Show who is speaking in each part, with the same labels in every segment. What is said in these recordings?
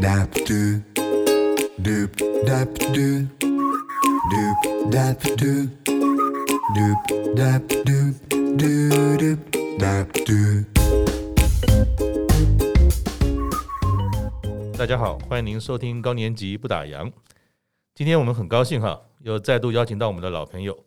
Speaker 1: dap do doop dap do doop dap do doop dap do do doop dap do。
Speaker 2: 大家好，欢迎您收听高年级不打烊。今天我们很高兴哈，又再度邀请到我们的老朋友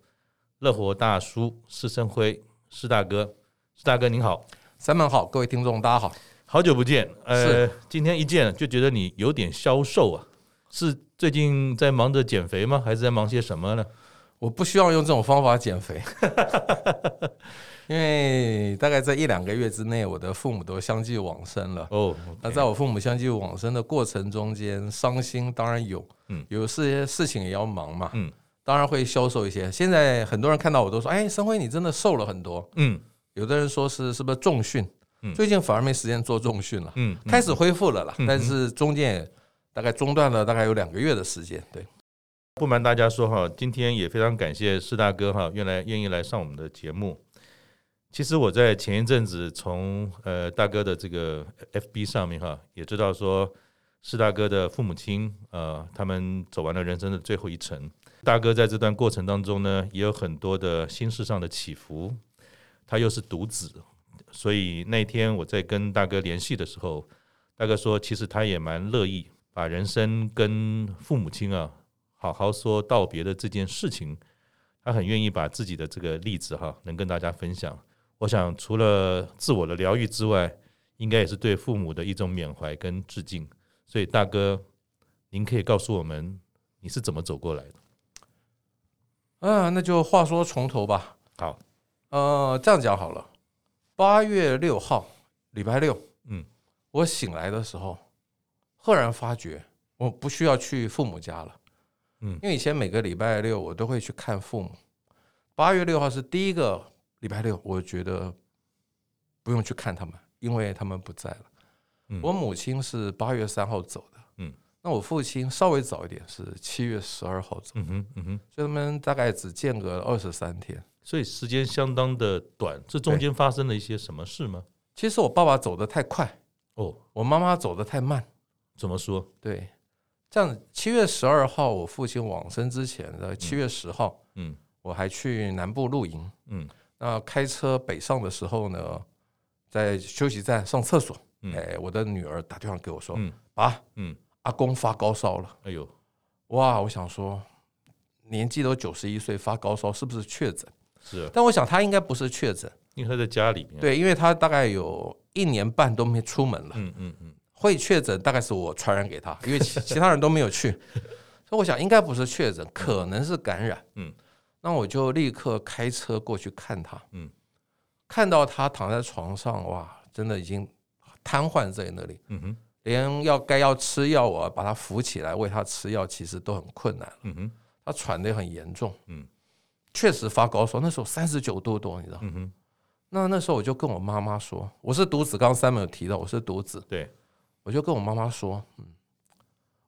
Speaker 2: 乐活大叔施生辉施大哥。施大哥您好，
Speaker 3: 三门好，各位听众大家好。
Speaker 2: 好久不见，呃，今天一见就觉得你有点消瘦啊，是最近在忙着减肥吗？还是在忙些什么呢？
Speaker 3: 我不需要用这种方法减肥，因为大概在一两个月之内，我的父母都相继往生了。哦，那在我父母相继往生的过程中间，伤心当然有，嗯，有些事情也要忙嘛，嗯，当然会消瘦一些。现在很多人看到我都说：“哎，生辉，你真的瘦了很多。”嗯，有的人说是是不是重训？最近反而没时间做重训了，嗯，开始恢复了啦，但是中间也大概中断了大概有两个月的时间。对，
Speaker 2: 不瞒大家说哈，今天也非常感谢施大哥哈，原来愿意来上我们的节目。其实我在前一阵子从呃大哥的这个 FB 上面哈，也知道说施大哥的父母亲呃他们走完了人生的最后一程。大哥在这段过程当中呢，也有很多的心事上的起伏，他又是独子。所以那天我在跟大哥联系的时候，大哥说，其实他也蛮乐意把人生跟父母亲啊好好说道别的这件事情，他很愿意把自己的这个例子哈能跟大家分享。我想除了自我的疗愈之外，应该也是对父母的一种缅怀跟致敬。所以大哥，您可以告诉我们你是怎么走过来的？
Speaker 3: 啊，那就话说从头吧。
Speaker 2: 好，
Speaker 3: 呃，这样讲好了。八月六号，礼拜六，嗯，我醒来的时候，赫然发觉我不需要去父母家了，嗯，因为以前每个礼拜六我都会去看父母，八月六号是第一个礼拜六，我觉得不用去看他们，因为他们不在了。嗯，我母亲是八月三号走的，嗯，那我父亲稍微早一点，是七月十二号走，嗯哼，嗯哼，所以他们大概只间隔二十三天。
Speaker 2: 所以时间相当的短，这中间发生了一些什么事吗？
Speaker 3: 其实我爸爸走得太快哦，我妈妈走得太慢。
Speaker 2: 怎么说？
Speaker 3: 对，这样七月十二号我父亲往生之前的七月十号，嗯，我还去南部露营，嗯，那开车北上的时候呢，在休息站上厕所，哎，我的女儿打电话给我说，嗯爸，嗯，阿公发高烧了，哎呦，哇，我想说年纪都九十一岁发高烧是不是确诊？
Speaker 2: 是，
Speaker 3: 但我想他应该不是确诊，
Speaker 2: 因为他在家里面。
Speaker 3: 对，因为他大概有一年半都没出门了。嗯嗯嗯，会确诊大概是我传染给他，因为其 其他人都没有去，所以我想应该不是确诊，可能是感染。嗯，那我就立刻开车过去看他。嗯，看到他躺在床上，哇，真的已经瘫痪在那里。嗯哼，连要该要吃药，我把他扶起来喂他吃药，其实都很困难。嗯哼，他喘得很严重。嗯。确实发高烧，那时候三十九度多，你知道？嗯哼。那那时候我就跟我妈妈说，我是独子，刚刚三没有提到我是独子。
Speaker 2: 对，
Speaker 3: 我就跟我妈妈说，嗯，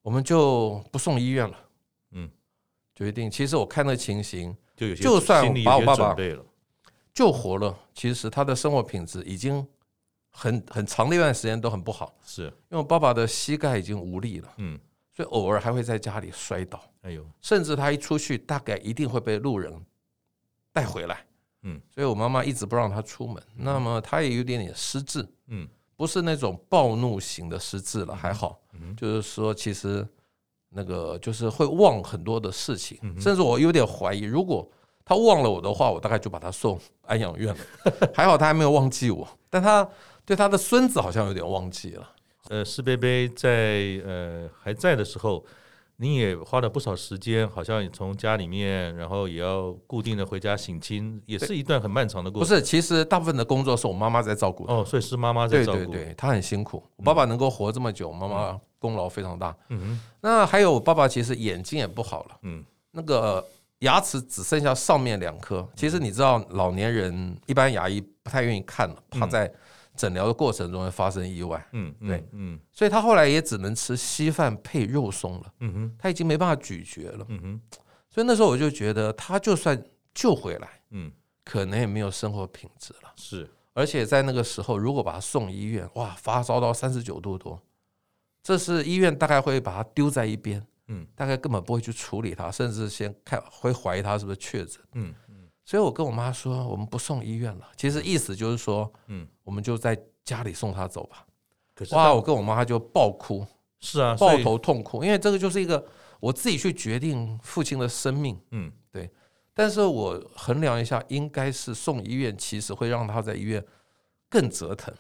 Speaker 3: 我们就不送医院了。嗯，决定。其实我看那情形，就有些就算把我爸爸救活了，其实他的生活品质已经很很长的一段时间都很不好。
Speaker 2: 是，因
Speaker 3: 为我爸爸的膝盖已经无力了。嗯，所以偶尔还会在家里摔倒。
Speaker 2: 哎呦，
Speaker 3: 甚至他一出去，大概一定会被路人。带回来，嗯，所以我妈妈一直不让他出门。那么他也有点点失智，嗯，不是那种暴怒型的失智了，还好，就是说其实那个就是会忘很多的事情，甚至我有点怀疑，如果他忘了我的话，我大概就把他送安养院了。还好他还没有忘记我，但他对他的孙子好像有点忘记了。
Speaker 2: 呃，施贝贝在呃还在的时候。你也花了不少时间，好像从家里面，然后也要固定的回家省亲，也是一段很漫长的过程。
Speaker 3: 不是，其实大部分的工作是我妈妈在照顾。
Speaker 2: 哦，所以是妈妈在照顾。
Speaker 3: 对对对，她很辛苦。我爸爸能够活这么久，妈妈功劳非常大。嗯哼。那还有我爸爸其实眼睛也不好了。嗯。那个牙齿只剩下上面两颗。其实你知道，老年人一般牙医不太愿意看了，怕在。诊疗的过程中会发生意外，嗯，对，嗯，所以他后来也只能吃稀饭配肉松了，嗯哼，他已经没办法咀嚼了，嗯哼，所以那时候我就觉得他就算救回来，嗯，可能也没有生活品质了，是，而且在那个时候如果把他送医院，哇，发烧到三十九度多，
Speaker 4: 这是医院大概会把他丢在一边，
Speaker 2: 嗯，
Speaker 4: 大概根本不会去处理他，甚至先看会怀疑他是不是确诊，
Speaker 2: 嗯嗯，
Speaker 4: 所以我跟我妈说，我们不送医院了。其实意思就是说，
Speaker 2: 嗯，
Speaker 4: 我们就在家里送他走吧。
Speaker 2: 可是
Speaker 4: 哇，我跟我妈就爆哭，
Speaker 2: 是啊，
Speaker 4: 抱头痛哭，因为这个就是一个我自己去决定父亲的生命，
Speaker 2: 嗯，
Speaker 4: 对。但是我衡量一下，应该是送医院，其实会让他在医院更折腾。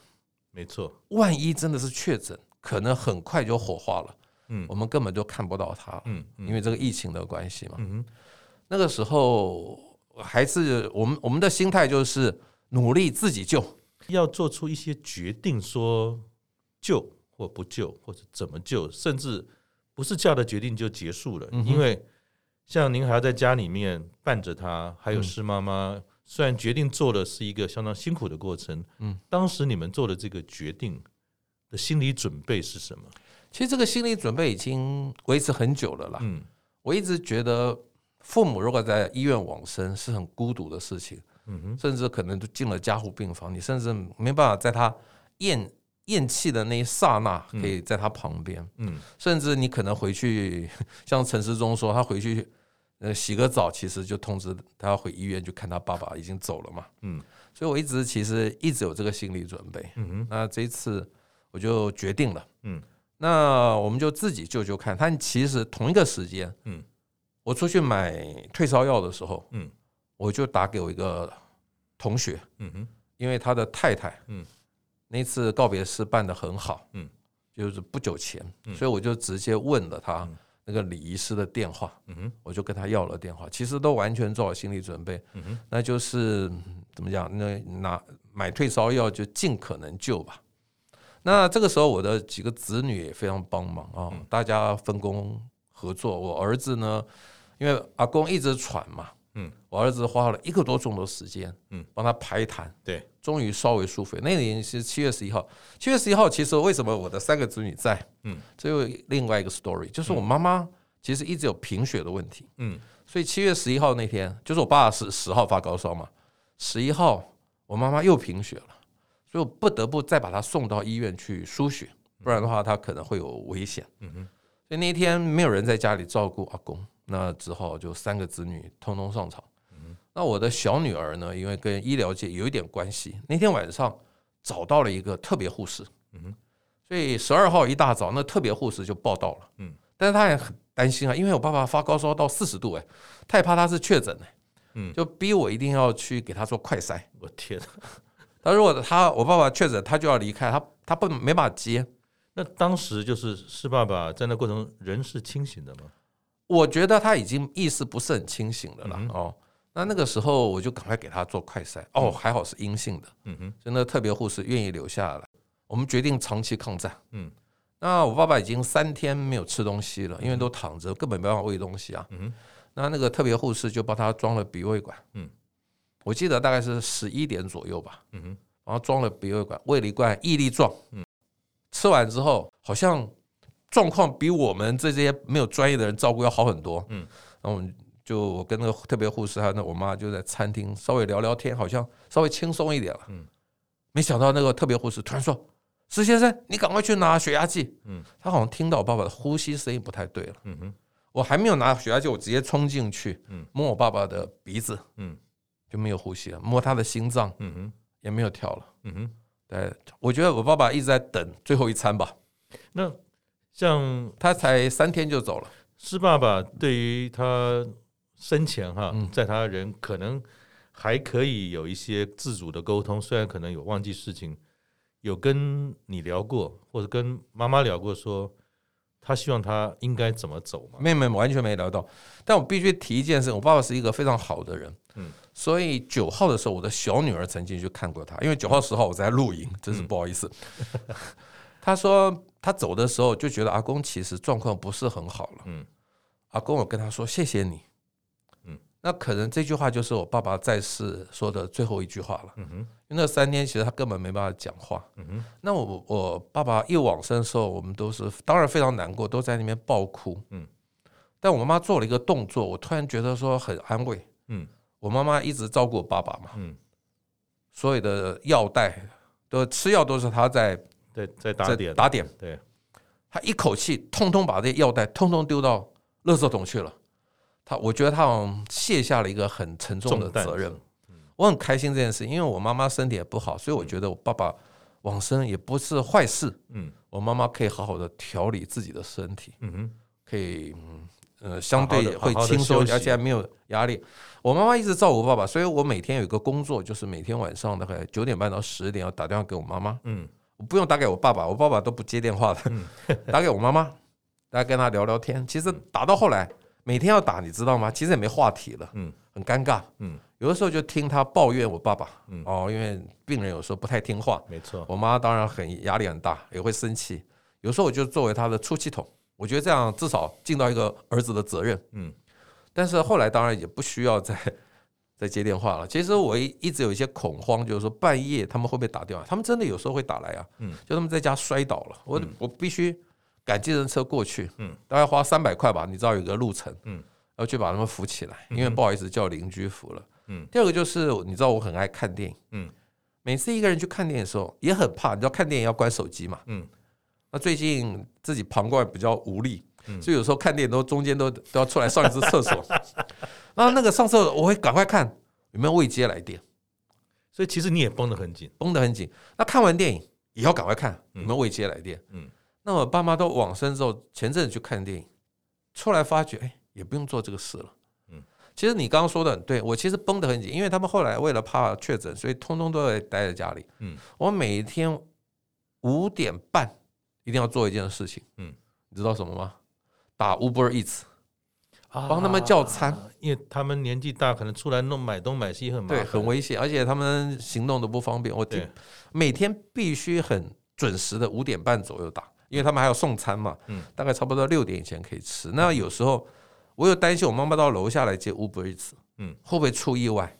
Speaker 2: 没错，
Speaker 4: 万一真的是确诊，可能很快就火化了。
Speaker 2: 嗯，
Speaker 4: 我们根本就看不到他。
Speaker 2: 嗯，嗯
Speaker 4: 因为这个疫情的关系嘛。
Speaker 2: 嗯哼，
Speaker 4: 那个时候还是我们我们的心态就是努力自己救，
Speaker 2: 要做出一些决定，说救或不救，或者怎么救，甚至不是叫的决定就结束了。
Speaker 4: 嗯
Speaker 2: 因为像您还要在家里面伴着他，还有施妈妈。虽然决定做的是一个相当辛苦的过程，
Speaker 4: 嗯，
Speaker 2: 当时你们做的这个决定的心理准备是什么？
Speaker 4: 其实这个心理准备已经维持很久了啦。
Speaker 2: 嗯，
Speaker 4: 我一直觉得父母如果在医院往生是很孤独的事情，
Speaker 2: 嗯哼，
Speaker 4: 甚至可能都进了加护病房，你甚至没办法在他咽咽气的那一刹那可以在他旁边，
Speaker 2: 嗯，
Speaker 4: 甚至你可能回去，像陈时中说他回去。呃，洗个澡，其实就通知他要回医院去看他爸爸已经走了嘛。
Speaker 2: 嗯，
Speaker 4: 所以我一直其实一直有这个心理准备。
Speaker 2: 嗯哼，
Speaker 4: 那这一次我就决定了。
Speaker 2: 嗯，
Speaker 3: 那我们就自己救救看。他其实同一个时间，
Speaker 2: 嗯，
Speaker 3: 我出去买退烧药的时候，
Speaker 2: 嗯，
Speaker 3: 我就打给我一个同学，
Speaker 2: 嗯哼，
Speaker 3: 因为他的太太，
Speaker 2: 嗯，
Speaker 3: 那次告别式办得很好，
Speaker 2: 嗯，
Speaker 3: 就是不久前，
Speaker 2: 嗯。
Speaker 3: 所以我就直接问了他
Speaker 2: 嗯。
Speaker 3: 那个礼仪师的电话，
Speaker 2: 嗯哼，
Speaker 3: 我就跟他要了电话，其实都完全做好心理准备，
Speaker 2: 嗯哼，
Speaker 3: 那就是嗯怎么讲？那拿买退烧药就尽可能救吧。那这个时候，我的几个子女也非常帮忙啊，
Speaker 2: 嗯。
Speaker 3: 大家分工合作。我儿子呢，因为阿公一直喘嘛，
Speaker 2: 嗯，
Speaker 3: 我儿子花了一个多钟头时间，
Speaker 2: 嗯，
Speaker 3: 帮他排痰，
Speaker 2: 对，
Speaker 3: 终于稍微舒服。那年是七月十一号，七月十一号，其实为什么我的三个子女在？
Speaker 2: 嗯，
Speaker 3: 这又另外一个 story，就是我妈妈其实一直有贫血的问题，
Speaker 2: 嗯
Speaker 3: 所以七月十一号那天，就是我爸是十号发高烧嘛，十一号我妈妈又贫血了，所以我不得不再把她送到医院去输血，不然的话她可能会有危险。
Speaker 2: 嗯哼，
Speaker 3: 所以那天没有人在家里照顾阿公，那只好就三个子女通通上场。那我的小女儿呢，因为跟医疗界有一点关系，那天晚上找到了一个特别护士，
Speaker 2: 嗯，
Speaker 3: 所以十二号一大早，那特别护士就报到了，
Speaker 2: 嗯，
Speaker 3: 但是他也很担心啊，因为我爸爸发高烧到四十度，哎，她也怕他是确诊，哎，
Speaker 2: 嗯
Speaker 3: 就逼我一定要去给他做快筛。
Speaker 2: 我天，
Speaker 3: 他如果他我爸爸确诊，他就要离开，他他不没办法接。
Speaker 2: 那当时就是施爸爸在那过程中人是清醒的吗？
Speaker 3: 我觉得他已经意识不是很清醒
Speaker 2: 的了
Speaker 3: 哦，那那个时候我就赶快给他做快筛，哦，还好是阴性的，
Speaker 2: 嗯哼，
Speaker 3: 所以那特别护士愿意留下来。我们决定长期抗战。
Speaker 2: 嗯
Speaker 3: 那我爸爸已经三天没有吃东西了，因为都躺着，根本没办法喂东西啊。
Speaker 2: 嗯哼，
Speaker 3: 那那个特别护士就帮他装了鼻胃管。
Speaker 2: 嗯，
Speaker 3: 我记得大概是十一点左右吧。
Speaker 2: 嗯哼，
Speaker 3: 然后装了鼻胃管，喂了一罐毅力壮。嗯，吃完之后好像状况比我们这些没有专业的人照顾要好很多。
Speaker 2: 嗯，
Speaker 3: 然后我们就我跟那个特别护士还有那我妈就在餐厅稍微聊聊天，好像稍微轻松一点了。
Speaker 2: 嗯，
Speaker 3: 没想到那个特别护士突然说：“施先生，你赶快去拿血压计。”
Speaker 2: 嗯，
Speaker 3: 他好像听到我爸爸的呼吸声音不太对了。
Speaker 2: 嗯哼，
Speaker 3: 我还没有拿血压计，我直接冲进去，
Speaker 2: 嗯
Speaker 3: 摸我爸爸的鼻子，
Speaker 2: 嗯
Speaker 3: 就没有呼吸了；摸他的心脏
Speaker 2: 嗯哼，
Speaker 3: 也没有跳了。
Speaker 2: 嗯哼。
Speaker 3: 对，我觉得我爸爸一直在等最后一餐吧，
Speaker 2: 那像
Speaker 3: 他才三天就走了。
Speaker 2: 施爸爸对于他生前哈
Speaker 3: 嗯，
Speaker 2: 在他人可能还可以有一些自主的沟通，虽然可能有忘记事情，有跟你聊过，或者跟妈妈聊过，说他希望他应该怎么走吗？
Speaker 3: 没没完全没聊到，但我必须提一件事，我爸爸是一个非常好的人，
Speaker 2: 嗯，
Speaker 3: 所以九号的时候，我的小女儿曾经去看过他，因为九号十号我在露营，真是不好意思。他说他走的时候就觉得阿公其实状况不是很好了，
Speaker 2: 嗯。
Speaker 3: 阿公我跟他说谢谢你，
Speaker 2: 嗯，
Speaker 3: 那可能这句话就是我爸爸在世说的最后一句话了，
Speaker 2: 嗯哼，
Speaker 3: 因为那三天其实他根本没办法讲话，
Speaker 2: 嗯哼，
Speaker 3: 那我我爸爸一往生的时候，我们都是当然非常难过，都在那边爆哭。
Speaker 2: 嗯，
Speaker 3: 但我妈妈做了一个动作，我突然觉得说很安慰。
Speaker 2: 嗯。
Speaker 3: 我妈妈一直照顾我爸爸嘛，
Speaker 2: 嗯，
Speaker 3: 所有的药袋都吃药都是他在
Speaker 2: 在在打
Speaker 3: 点。打点。
Speaker 2: 对，
Speaker 3: 他一口气通通把这些药袋通通丢到垃圾桶去了。他我觉得他好像卸下了一个很沉重的责任。我很开心这件事，因为我妈妈身体也不好，所以我觉得我爸爸往生也不是坏事。嗯，我妈妈可以好好的调理自己的身体。嗯哼，可以，呃，相对会轻松，而且还没有压力。我妈妈一直照顾我爸爸，所以我每天有一个工作，就是每天晚上大概九点半到十点要打电话给我妈妈。嗯，我不用打给我爸爸，我爸爸都不接电话的。嗯，打给我妈妈，大家跟他聊聊天。其实打到后来，每天要打，你知道吗？其实也没话题了。嗯，很尴尬。嗯。有的时候就听他抱怨我爸爸，嗯哦，因为病人有时候不太听话，没错。我妈当然很压力很大，也会生气。有时候我就作为他的出气筒，我觉得这样至少尽到一个儿子的责任，嗯。但是后来当然也不需要再 再接电话了。其实我一一直有一些恐慌，就是说半夜他们会不会打电话？他们真的有时候会打来啊，嗯，就他们在家摔倒了，我我必须赶计程车过去，嗯，大概花三百块吧，你知道有个路程，嗯，要去把他们扶起来，因为不好意思叫邻居扶了。嗯，第二个就是你知道我很爱看电影，嗯，每次一个人去看电影的时候也很怕，你知道看电影要关手机嘛，嗯，那最近自己膀胱比较无力，所以有时候看电影都中间都都要出来上一次厕所，那那个上厕所我会赶快看有没有未接来电，
Speaker 2: 所以其实你也绷得很紧，
Speaker 3: 绷得很紧。那看完电影也要赶快看有没有未接来电，嗯，那我爸妈都往生之后，前阵子去看电影，出来发觉哎也不用做这个事了。嗯其实你刚刚说的很对，我其实绷得很紧，因为他们后来为了怕确诊，所以通通都在待在家里。嗯，我每一天五点半一定要做一件事情。嗯，你知道什么吗？打 Uber Eats，帮他们叫餐，
Speaker 2: 因为他们年纪大，可能出来弄买东买西很麻烦，
Speaker 3: 对，很危险，而且他们行动都不方便。我每天必须很准时的五点半左右打，因为他们还要送餐嘛。嗯，大概差不多六点以前可以吃。那有时候。我又担心，我妈妈到楼下来接 Uber 一次，嗯，会不会出意外？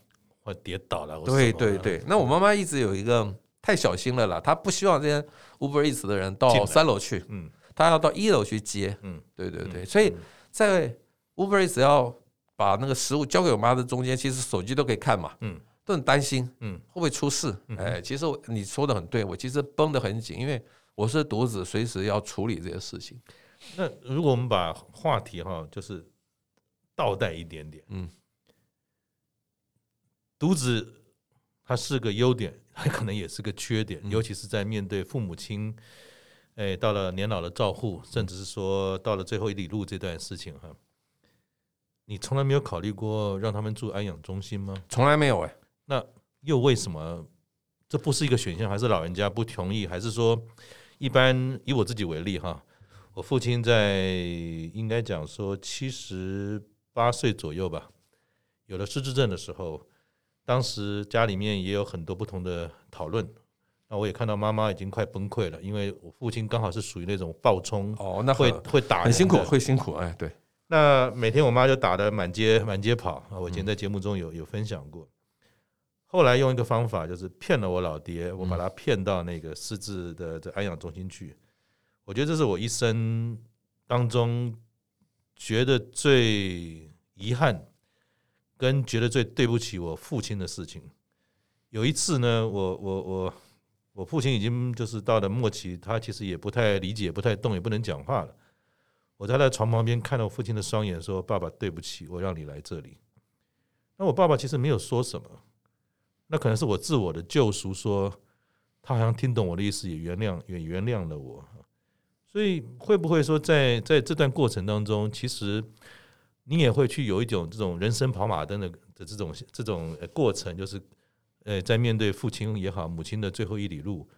Speaker 2: 我跌倒了？
Speaker 3: 对对对，那我妈妈一直有一个太小心了啦，她不希望这些 Uber Eats 的人到三楼去，嗯，她要到一楼去接，嗯，对对对，所以在 Uber Eats 要把那个食物交给我妈的中间，其实手机都可以看嘛，嗯，都很担心，嗯，会不会出事？哎，其实你说的很对，我其实绷得很紧，因为我是独子，随时要处理这些事情。
Speaker 2: 那如果我们把话题哈，就是。倒带一点点，嗯，独子他是个优点，他可能也是个缺点，尤其是在面对父母亲，哎，到了年老的照护，甚至是说到了最后一里路这段事情哈，你从来没有考虑过让他们住安养中心吗？
Speaker 3: 从来没有哎，
Speaker 2: 那又为什么这不是一个选项？还是老人家不同意？还是说，一般以我自己为例哈，我父亲在应该讲说七十。八岁左右吧，有了失智症的时候，当时家里面也有很多不同的讨论。那我也看到妈妈已经快崩溃了，因为我父亲刚好是属于那种暴冲
Speaker 3: 哦，那会
Speaker 2: 会打
Speaker 3: 很辛苦，会辛苦哎，对。
Speaker 2: 那每天我妈就打得满街满街跑啊，我以前在节目中有有分享过。后来用一个方法，就是骗了我老爹，我把他骗到那个失智的这安养中心去。我觉得这是我一生当中觉得最。遗憾，跟觉得最对不起我父亲的事情。有一次呢，我我我我父亲已经就是到了末期，他其实也不太理解，不太动，也不能讲话了。我在他床旁边看到我父亲的双眼，说：“爸爸，对不起，我让你来这里。”那我爸爸其实没有说什么，那可能是我自我的救赎，说他好像听懂我的意思，也原谅，也原谅了我。所以会不会说在在这段过程当中，其实？你也会去有一种这种人生跑马灯的的这种这种过程，就是，呃，在面对父亲也好，母亲的最后一里路，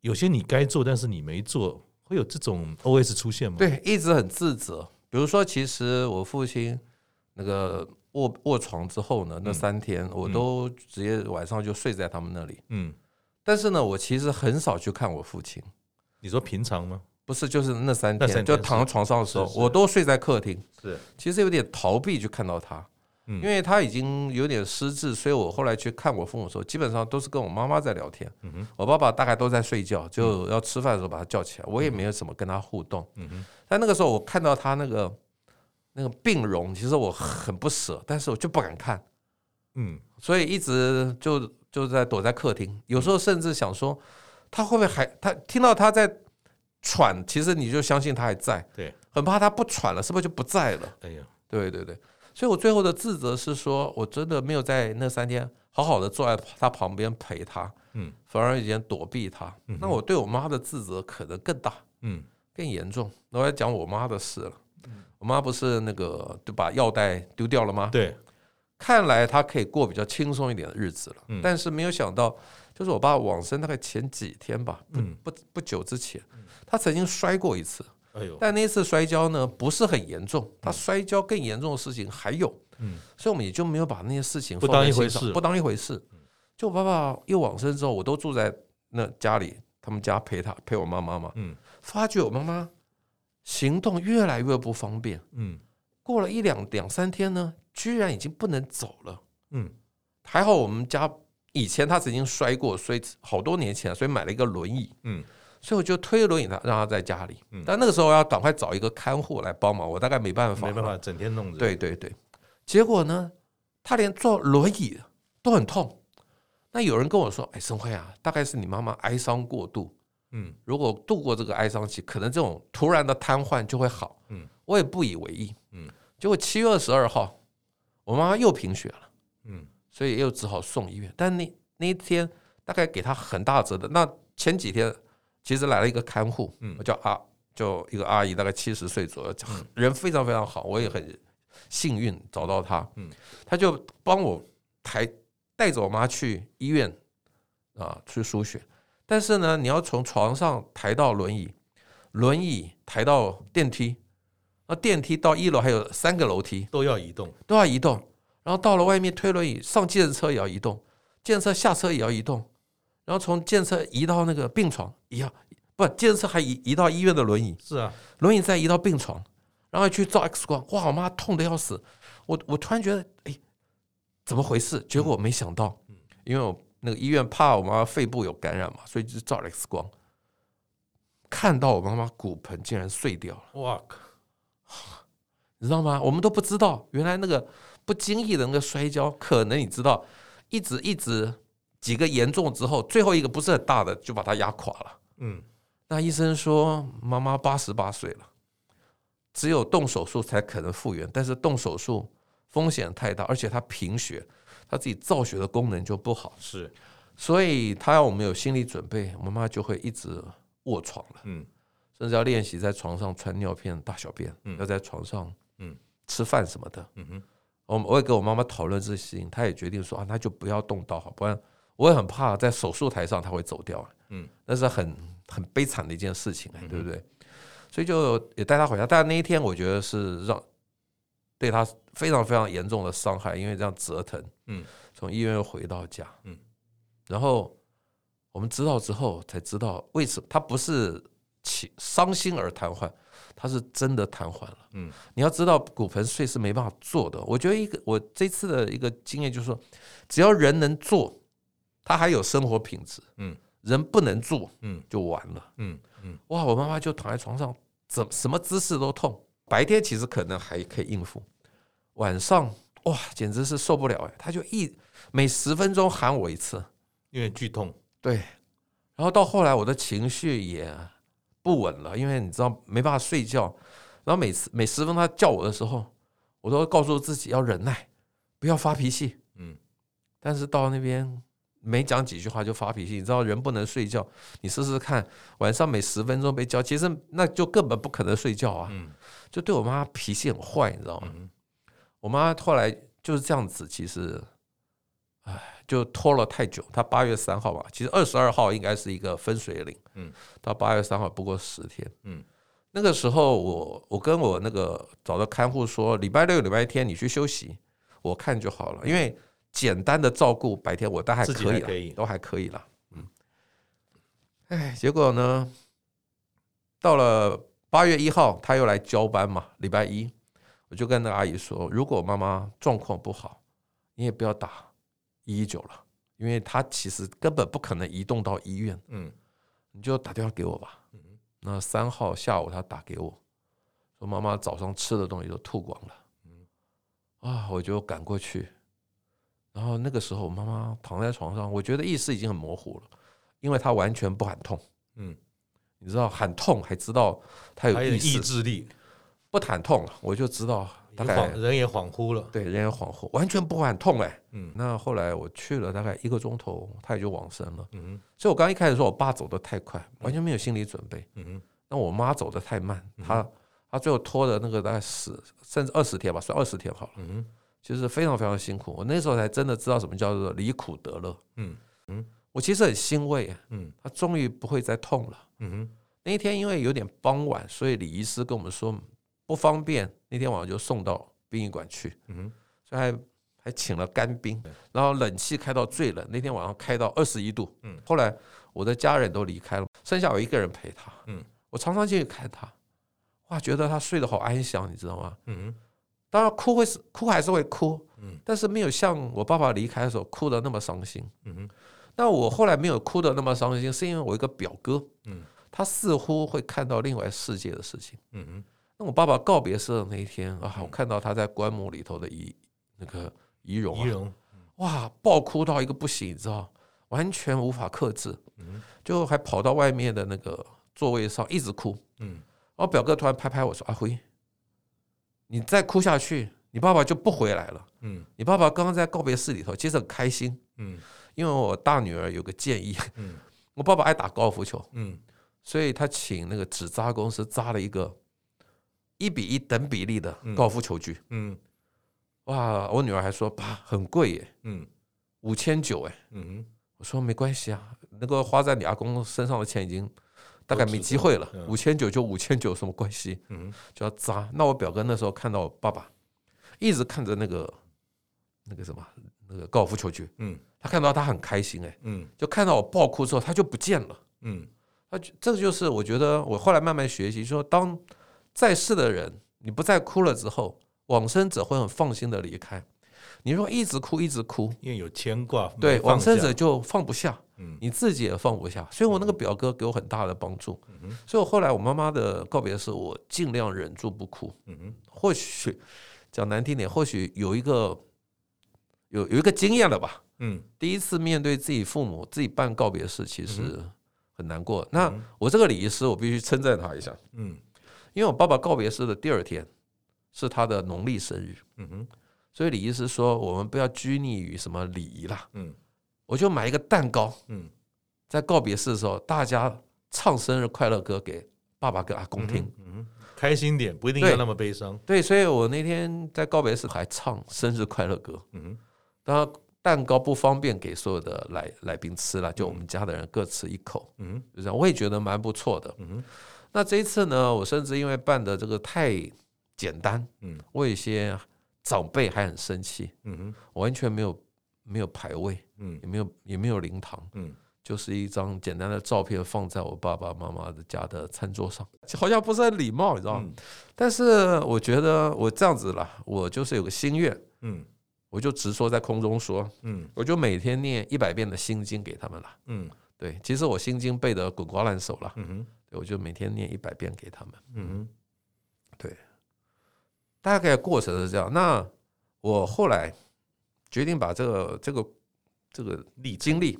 Speaker 2: 有些你该做，但是你没做，会有这种 OS 出现吗？
Speaker 3: 对，一直很自责。比如说，其实我父亲那个卧卧床之后呢，那三天我都直接晚上就睡在他们那里。嗯，但是呢，我其实很少去看我父亲。
Speaker 2: 你说平常吗？
Speaker 3: 不是，就是那三天，就躺在床上的时候，我都睡在客厅。
Speaker 2: 是，
Speaker 3: 其实有点逃避去看到他，因为他已经有点失智，所以我后来去看我父母的时候，基本上都是跟我妈妈在聊天。嗯我爸爸大概都在睡觉，就要吃饭的时候把他叫起来，我也没有怎么跟他互动。嗯但那个时候我看到他那个那个病容，其实我很不舍，但是我就不敢看。嗯，所以一直就就在躲在客厅，有时候甚至想说，他会不会还他听到他在。喘，其实你就相信他还在，
Speaker 2: 对，
Speaker 3: 很怕他不喘了，是不是就不在了？
Speaker 2: 哎呀，
Speaker 3: 对对对，所以我最后的自责是说，我真的没有在那三天好好的坐在他旁边陪他，嗯，反而已经躲避他，嗯、那我对我妈的自责可能更大，嗯，更严重。那我要讲我妈的事了，嗯、我妈不是那个就把药袋丢掉了吗？
Speaker 2: 对，
Speaker 3: 看来她可以过比较轻松一点的日子了，嗯、但是没有想到。就是我爸往生大概前几天吧，不不不久之前，他曾经摔过一次，哎呦！但那次摔跤呢不是很严重，他摔跤更严重的事情还有，嗯，所以我们也就没有把那些事情
Speaker 2: 不当一回事，
Speaker 3: 不当一回事。就我爸爸一往生之后，我都住在那家里，他们家陪他陪我妈妈嘛，嗯，发觉我妈妈行动越来越不方便，嗯，过了一两两三天呢，居然已经不能走了，嗯，还好我们家。以前他曾经摔过，所以好多年前，所以买了一个轮椅。嗯，所以我就推轮椅他，让他在家里。嗯，但那个时候要赶快找一个看护来帮忙，我大概没办法，
Speaker 2: 没办法整天弄着。
Speaker 3: 对对对，结果呢，他连坐轮椅都很痛。那有人跟我说：“哎，升辉啊，大概是你妈妈哀伤过度。嗯，如果度过这个哀伤期，可能这种突然的瘫痪就会好。”嗯，我也不以为意。嗯，结果七月二十二号，我妈妈又贫血了。嗯。所以又只好送医院，但那那一天大概给她很大折的。那前几天其实来了一个看护，我叫阿，就一个阿姨，大概七十岁左右，人非常非常好，我也很幸运找到她。她就帮我抬带着我妈去医院啊去输血，但是呢，你要从床上抬到轮椅，轮椅抬到电梯，那电梯到一楼还有三个楼梯
Speaker 2: 都要移动，
Speaker 3: 都要移动。然后到了外面推轮椅上计程车也要移动，计程车下车也要移动，然后从计程车移到那个病床一样，不，计程车还移移到医院的轮椅，
Speaker 2: 是啊，
Speaker 3: 轮椅再移到病床，然后去照 X 光，哇，我妈痛的要死，我我突然觉得，哎，怎么回事？结果我没想到，因为我那个医院怕我妈妈肺部有感染嘛，所以就照了 X 光，看到我妈妈骨盆竟然碎掉了，哇靠，你知道吗？我们都不知道，原来那个。不经意的那个摔跤，可能你知道，一直一直几个严重之后，最后一个不是很大的，就把他压垮了。嗯，那医生说妈妈八十八岁了，只有动手术才可能复原，但是动手术风险太大，而且她贫血，他自己造血的功能就不好。
Speaker 2: 是，
Speaker 3: 所以他要我们有心理准备，我妈妈就会一直卧床了。嗯，甚至要练习在床上穿尿片、大小便，要在床上，嗯，吃饭什么的。嗯哼。我我也跟我妈妈讨论这些事情，她也决定说啊，那就不要动刀好，不然我也很怕在手术台上她会走掉。嗯，那是很很悲惨的一件事情，对不对？所以就也带她回家，但那一天我觉得是让对他非常非常严重的伤害，因为这样折腾。嗯，从医院又回到家。嗯，然后我们知道之后才知道为什么他不是起伤心而瘫痪。他是真的瘫痪了，嗯，你要知道骨盆碎是没办法做的。我觉得一个我这次的一个经验就是说，只要人能做，他还有生活品质，嗯，人不能做，嗯，就完了，嗯嗯。哇，我妈妈就躺在床上，怎什么姿势都痛。白天其实可能还可以应付，晚上哇，简直是受不了哎，他就一每十分钟喊我一次，
Speaker 2: 因为剧痛，
Speaker 3: 对。然后到后来我的情绪也。不稳了，因为你知道没办法睡觉，然后每次每十分钟他叫我的时候，我都会告诉自己要忍耐，不要发脾气。嗯，但是到那边没讲几句话就发脾气，你知道人不能睡觉，你试试看，晚上每十分钟被叫，其实那就根本不可能睡觉啊。嗯，就对我妈脾气很坏，你知道吗？我妈后来就是这样子，其实，唉。就拖了太久，她八月三号吧，其实二十二号应该是一个分水岭，嗯，到八月三号不过十天，嗯，那个时候我我跟我那个找的看护说，礼拜六礼拜天你去休息，我看就好了，因为简单的照顾白天我都还可以，可以都还可以了，嗯，哎，结果呢，到了八月一号他又来交班嘛，礼拜一我就跟那个阿姨说，如果妈妈状况不好，你也不要打。一一九了，因为他其实根本不可能移动到医院。嗯，你就打电话给我吧。嗯，那三号下午他打给我，说妈妈早上吃的东西都吐光了。嗯，啊，我就赶过去，然后那个时候妈妈躺在床上，我觉得意识已经很模糊了，因为她完全不喊痛。嗯，你知道喊痛还知道她有意
Speaker 2: 意志力，
Speaker 3: 不喊痛我就知道大概
Speaker 2: 人也恍惚了，
Speaker 3: 对，人也恍惚，完全不喊痛哎。嗯，那后来我去了大概一个钟头，她也就往生了。嗯，所以我刚一开始说我爸走得太快，完全没有心理准备。嗯哼，那我妈走得太慢，她她最后拖的那个大概十甚至二十天吧，算二十天好了。嗯哼，其实非常非常辛苦。我那时候才真的知道什么叫做离苦得乐。嗯嗯，我其实很欣慰。嗯，他终于不会再痛了。嗯哼，那一天因为有点傍晚，所以李医师跟我们说。不方便，那天晚上就送到殡仪馆去，嗯哼，所以还还请了干冰，然后冷气开到最冷，那天晚上开到二十一度，嗯，后来我的家人都离开了，剩下我一个人陪他，嗯，我常常进去看他，哇，觉得他睡得好安详，你知道吗？嗯哼，当然哭会是哭还是会哭，嗯，但是没有像我爸爸离开的时候哭的那么伤心，嗯哼，那我后来没有哭的那么伤心，是因为我一个表哥，嗯，他似乎会看到另外世界的事情，嗯哼。那我爸爸告别式的那一天啊，我看到他在棺木里头的遗那个遗容，遗容，哇，爆哭到一个不行，你知道，完全无法克制，嗯就还跑到外面的那个座位上一直哭，嗯，然后表哥突然拍拍我说：“阿辉，你再哭下去，你爸爸就不回来了。”嗯，你爸爸刚刚在告别式里头其实很开心，嗯，因为我大女儿有个建议，嗯，我爸爸爱打高尔夫球，嗯，所以他请那个纸扎公司扎了一个。一比一等比例的高尔夫球具，嗯，嗯，哇！我女儿还说爸很贵耶，嗯，五千九哎，嗯，我说没关系啊，那个花在你阿公身上的钱已经大概没机会了，五千九就五千九，什么关系？嗯，就要砸。那我表哥那时候看到我爸爸一直看着那个那个什么那个高尔夫球具，嗯，他看到他很开心哎，嗯，就看到我爆哭之后他就不见了，嗯，他这个就是我觉得我后来慢慢学习说当。在世的人，你不再哭了之后，往生者会很放心的离开。你说一直哭一直哭，
Speaker 2: 因为有牵挂，
Speaker 3: 对，往生者就放不下，嗯，你自己也放不下。所以我那个表哥给我很大的帮助，嗯，所以我后来我妈妈的告别式，我尽量忍住不哭，嗯，或许讲难听点，或许有一个有有一个经验了吧，嗯，第一次面对自己父母，自己办告别式，其实很难过。那我这个礼仪师，我必须称赞他一下，嗯。因为我爸爸告别式的第二天是他的农历生日，嗯哼，所以李医师说我们不要拘泥于什么礼仪啦，嗯，我就买一个蛋糕，嗯，在告别式的时候，大家唱生日快乐歌给爸爸跟阿公听，
Speaker 2: 嗯，开心点，不一定要那么悲伤，
Speaker 3: 对，所以我那天在告别式还唱生日快乐歌，嗯哼，当然蛋糕不方便给所有的来来宾吃了，就我们家的人各吃一口，嗯，就这样，我也觉得蛮不错的，嗯。那这一次呢，我甚至因为办的这个太简单，嗯，我有一些长辈还很生气，嗯哼，完全没有没有牌位，嗯，也没有也没有灵堂，嗯，就是一张简单的照片放在我爸爸妈妈的家的餐桌上，好像不是很礼貌，你知道吗？但是我觉得我这样子啦，我就是有个心愿，嗯，我就直说在空中说，嗯，我就每天念一百遍的心经给他们了，嗯，对，其实我心经背得滚瓜烂熟了，嗯哼。我就每天念一百遍给他们。嗯，对，大概过程是这样。那我后来决定把这个这个这个历经历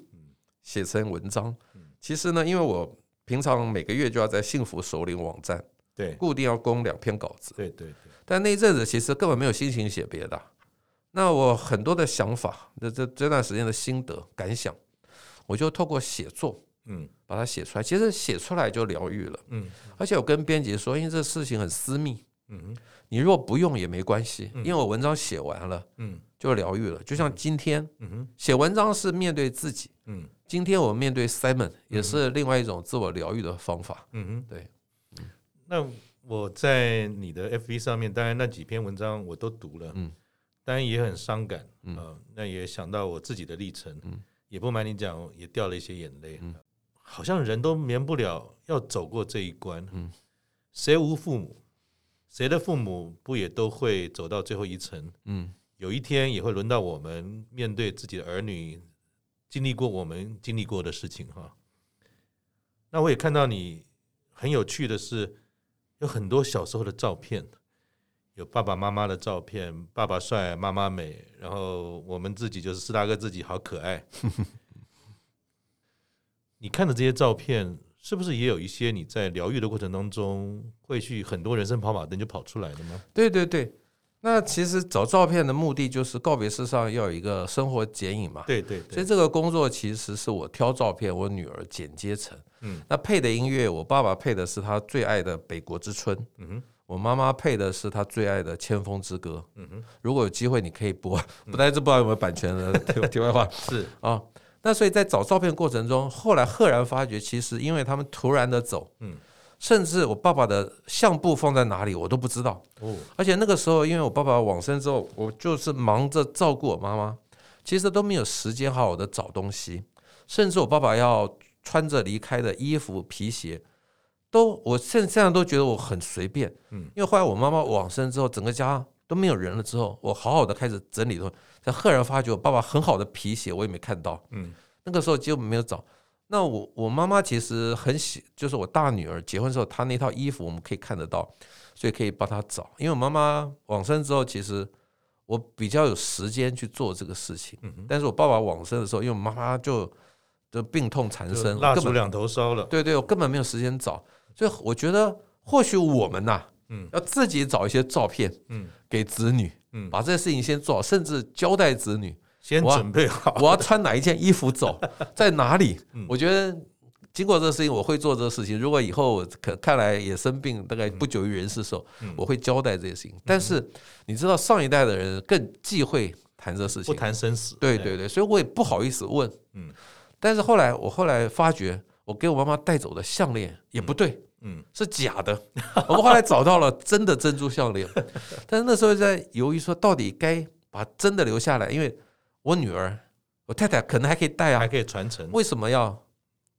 Speaker 3: 写成文章。其实呢，因为我平常每个月就要在幸福首领网站对固定要供两篇稿子。对对对。但那一阵子其实根本没有心情写别的。那我很多的想法，这这这段时间的心得感想，我就透过写作。嗯，把它写出来，其实写出来就疗愈了。嗯，而且我跟编辑说，因为这事情很私密。嗯，你如果不用也没关系，因为我文章写完了，嗯，就疗愈了。就像今天，嗯，写文章是面对自己。嗯，今天我面对 Simon 也是另外一种自我疗愈的方法。嗯哼，对。
Speaker 2: 那我在你的 FB 上面，当然那几篇文章我都读了。嗯，当然也很伤感。嗯，那也想到我自己的历程。嗯，也不瞒你讲，也掉了一些眼泪。嗯。好像人都免不了要走过这一关。嗯，谁无父母？谁的父母不也都会走到最后一程？嗯，有一天也会轮到我们面对自己的儿女，经历过我们经历过的事情哈。那我也看到你很有趣的是，有很多小时候的照片，有爸爸妈妈的照片，爸爸帅，妈妈美，然后我们自己就是四大哥自己好可爱。你看的这些照片，是不是也有一些你在疗愈的过程当中会去很多人生跑马灯就跑出来的吗？
Speaker 3: 对对对。那其实找照片的目的就是告别式上要有一个生活剪影嘛。
Speaker 2: 对对，对。
Speaker 3: 所以这个工作其实是我挑照片，我女儿剪接成。嗯。那配的音乐，我爸爸配的是他最爱的《北国之春》。嗯哼。我妈妈配的是他最爱的《千峰之歌》。嗯哼。如果有机会，你可以播。不但是不知道有没有版权的 题外话。是啊。那所以在找照片过程中，后来赫然发觉，其实因为他们突然的走。嗯。甚至我爸爸的相簿放在哪里，我都不知道。哦，而且那个时候，因为我爸爸往生之后，我就是忙着照顾我妈妈，其实都没有时间好好的找东西。甚至我爸爸要穿着离开的衣服、皮鞋，都我现现在都觉得我很随便。嗯，因为后来我妈妈往生之后，整个家都没有人了之后，我好好的开始整理的时候，才赫然发觉我爸爸很好的皮鞋我也没看到。嗯，那个时候几乎没有找。那我我妈妈其实很喜，就是我大女儿结婚时候，她那套衣服我们可以看得到，所以可以帮她找。因为我妈妈往生之后，其实我比较有时间去做这个事情。嗯但是我爸爸往生的时候，因为我妈妈就就病痛缠身，
Speaker 2: 蜡烛两头烧了。
Speaker 3: 对对，我根本没有时间找。所以我觉得或许我们呐，嗯，要自己找一些照片，嗯，给子女，嗯，把这个事情先做好，甚至交代子女。
Speaker 2: 先准备好
Speaker 3: 我，我要穿哪一件衣服走，在哪里？我觉得经过这个事情，我会做这个事情。如果以后可看来也生病，大概不久于人世的时候，我会交代这些事情。但是你知道，上一代的人更忌讳谈这事情，
Speaker 2: 不谈生死。
Speaker 3: 对对对，所以我也不好意思问。嗯，但是后来我后来发觉，我给我妈妈带走的项链也不对，嗯，是假的。我们后来找到了真的珍珠项链，但是那时候在犹豫说，到底该把真的留下来，因为。我女儿，我太太可能还可以带啊，
Speaker 2: 还可以传承。
Speaker 3: 为什么要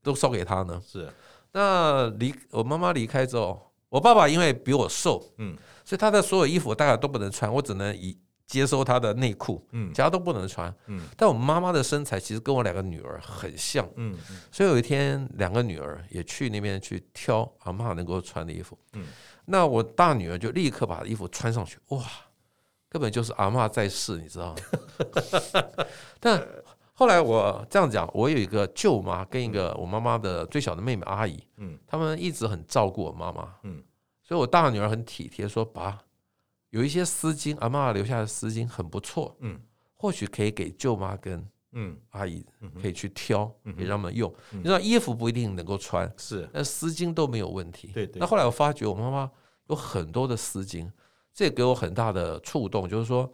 Speaker 3: 都烧给她呢？是。那离我妈妈离开之后，我爸爸因为比我瘦，嗯，所以他的所有衣服我大概都不能穿，我只能以接收她的内裤，嗯，其他都不能穿，嗯。但我妈妈的身材其实跟我两个女儿很像，嗯，所以有一天两个女儿也去那边去挑阿嬷能够穿的衣服，嗯。那我大女儿就立刻把衣服穿上去，哇！根本就是阿嬷在世，你知道吗？但后来我这样讲，我有一个舅妈跟一个我妈妈的最小的妹妹阿姨，嗯，他们一直很照顾我妈妈，嗯，所以我大女儿很体贴，说爸，有一些丝巾，阿嬷留下的丝巾很不错，嗯，或许可以给舅妈跟嗯。阿姨可以去挑，给他们用。你知道衣服不一定能够穿，是，但丝巾都没有问题。对对。那后来我发觉我妈妈有很多的丝巾。这也给我很大的触动，就是说，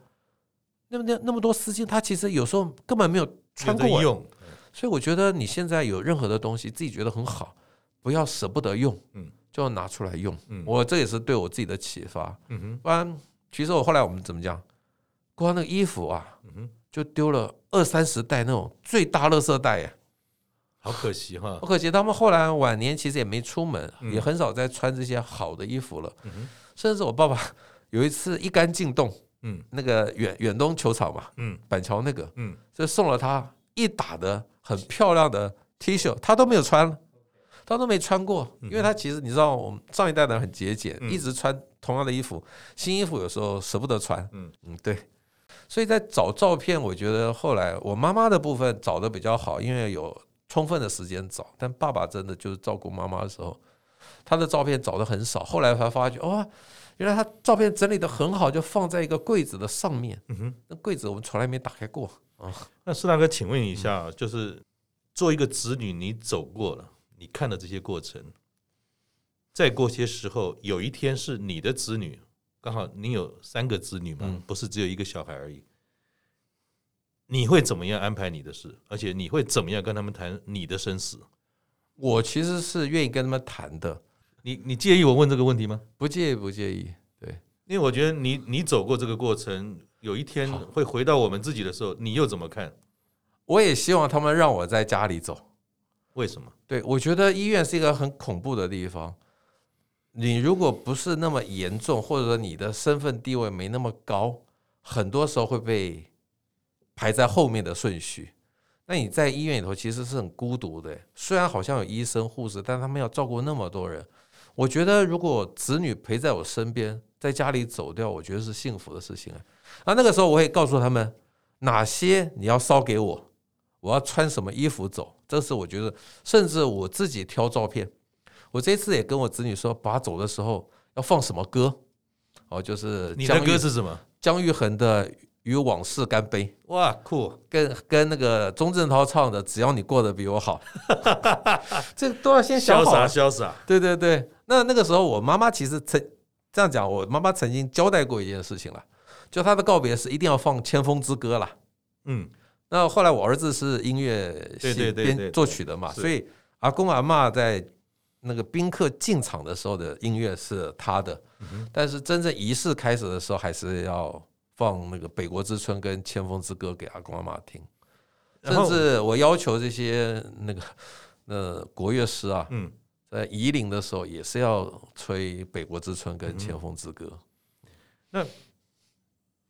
Speaker 3: 那么那那么多丝巾，她其实有时候根本没有穿过。用，所以我觉得你现在有任何的东西，自己觉得很好，不要舍不得用，嗯，就要拿出来用。嗯，我这也是对我自己的启发。嗯哼，不然其实我后来我们怎么讲，光那个衣服啊，嗯哼，就丢了二三十袋那种最大垃圾袋呀，
Speaker 2: 好可惜哈，
Speaker 3: 好可惜。他们后来晚年其实也没出门，也很少再穿这些好的衣服了。嗯哼，甚至我爸爸。有一次一杆进洞，嗯，那个远远东球场嘛，嗯，板桥那个，嗯，就送了他一打的很漂亮的 T 恤，他都没有穿，他都没穿过，因为他其实你知道，我们上一代的人很节俭，一直穿同样的衣服，新衣服有时候舍不得穿，嗯嗯，对，所以在找照片，我觉得后来我妈妈的部分找的比较好，因为有充分的时间找，但爸爸真的就是照顾妈妈的时候，他的照片找的很少，后来才发觉哦。原来他照片整理的很好，就放在一个柜子的上面。嗯哼，那柜子我们从来没打开过啊。
Speaker 2: 那施大哥，请问一下，就是做一个子女，你走过了，你看了这些过程，再过些时候，有一天是你的子女，刚好你有三个子女嘛，不是只有一个小孩而已。你会怎么样安排你的事？而且你会怎么样跟他们谈你的生死？
Speaker 3: 我其实是愿意跟他们谈的。
Speaker 2: 你你介意我问这个问题吗？
Speaker 3: 不介意，不介意。对，
Speaker 2: 因为我觉得你你走过这个过程，有一天会回到我们自己的时候，你又怎么看？
Speaker 3: 我也希望他们让我在家里走。
Speaker 2: 为什么？
Speaker 3: 对，我觉得医院是一个很恐怖的地方。你如果不是那么严重，或者说你的身份地位没那么高，很多时候会被排在后面的顺序。那你在医院里头其实是很孤独的，虽然好像有医生护士，但他们要照顾那么多人。我觉得如果子女陪在我身边，在家里走掉，我觉得是幸福的事情啊。啊，那个时候我会告诉他们哪些你要烧给我，我要穿什么衣服走，这是我觉得，甚至我自己挑照片，我这次也跟我子女说，爸走的时候要放什么歌？哦，就是
Speaker 2: 你的歌是什么？
Speaker 3: 姜育恒的《与往事干杯》。
Speaker 2: 哇，酷！
Speaker 3: 跟跟那个钟镇涛唱的《只要你过得比我好》，这都要先想好。
Speaker 2: 潇洒，潇洒。
Speaker 3: 对对对，那那个时候我妈妈其实曾这样讲，我妈妈曾经交代过一件事情了，就她的告别是一定要放《千峰之歌》了。嗯，那后来我儿子是音乐系编作曲的嘛，所以阿公阿嬷在。那个宾客进场的时候的音乐是他的，但是真正仪式开始的时候，还是要放那个《北国之春》跟《千峰之歌》给阿公阿嬷听。甚至我要求这些那个呃 国乐师啊，在移灵的时候也是要吹《北国之春》跟《千峰之歌》。
Speaker 2: 那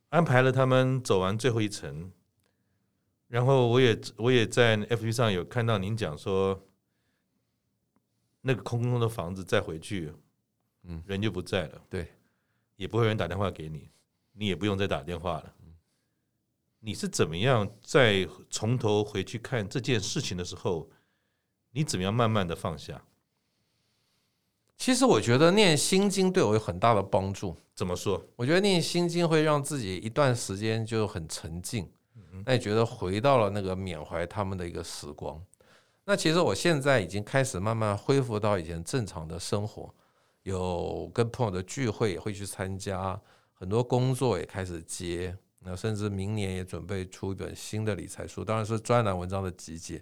Speaker 2: 安排了他们走完最后一程，然后我也我也在 FB 上有看到您讲说。那个空空的房子再回去，嗯，人就不在了，
Speaker 3: 对，
Speaker 2: 也不会有人打电话给你，你也不用再打电话了。你是怎么样在从头回去看这件事情的时候，你怎么样慢慢的放下？
Speaker 3: 其实我觉得念心经对我有很大的帮助。
Speaker 2: 怎么说？
Speaker 3: 我觉得念心经会让自己一段时间就很沉静，那你觉得回到了那个缅怀他们的一个时光。那其实我现在已经开始慢慢恢复到以前正常的生活，有跟朋友的聚会也会去参加，很多工作也开始接，那甚至明年也准备出一本新的理财书，当然是专栏文章的集结。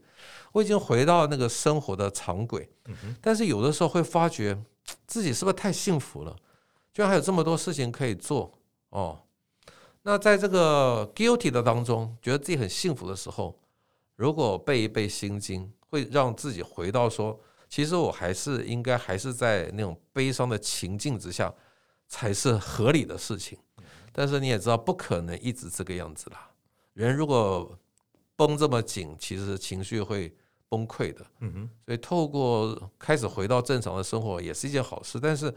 Speaker 3: 我已经回到那个生活的常轨，但是有的时候会发觉自己是不是太幸福了，居然还有这么多事情可以做哦。那在这个 guilty 的当中，觉得自己很幸福的时候，如果背一背心经。会让自己回到说，其实我还是应该还是在那种悲伤的情境之下，才是合理的事情。但是你也知道，不可能一直这个样子啦。人如果绷这么紧，其实情绪会崩溃的。嗯哼。所以透过开始回到正常的生活，也是一件好事。但是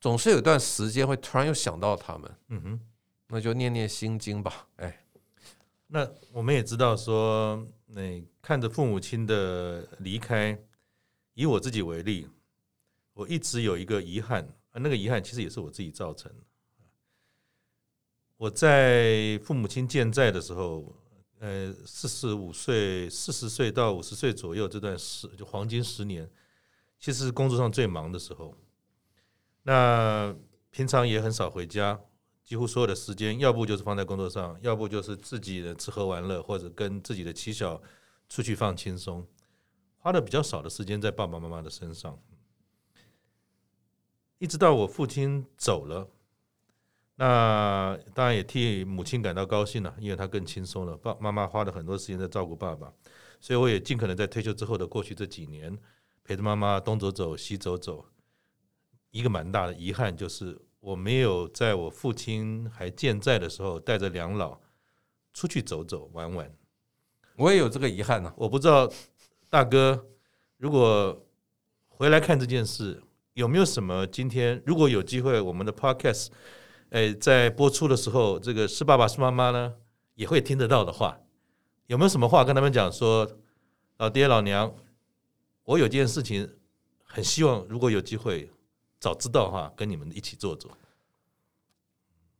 Speaker 3: 总是有一段时间会突然又想到他们。嗯哼。那就念念心经吧。哎，
Speaker 2: 那我们也知道说。那看着父母亲的离开，以我自己为例，我一直有一个遗憾，啊，那个遗憾其实也是我自己造成的。我在父母亲健在的时候，呃，四十五岁、四十岁到五十岁左右这段时，就黄金十年，其实是工作上最忙的时候。那平常也很少回家。几乎所有的时间，要不就是放在工作上，要不就是自己的吃喝玩乐，或者跟自己的妻小出去放轻松，花的比较少的时间在爸爸妈妈的身上。一直到我父亲走了，那当然也替母亲感到高兴了，因为她更轻松了。爸妈妈花了很多时间在照顾爸爸，所以我也尽可能在退休之后的过去这几年，陪着妈妈东走走西走走。一个蛮大的遗憾就是。我没有在我父亲还健在的时候带着两老出去走走玩玩，
Speaker 3: 我也有这个遗憾呢、啊。
Speaker 2: 我不知道大哥如果回来看这件事，有没有什么今天如果有机会，我们的 podcast 哎在播出的时候，这个是爸爸是妈妈呢也会听得到的话，有没有什么话跟他们讲说，老爹老娘，我有件事情很希望如果有机会。早知道哈，跟你们一起做做。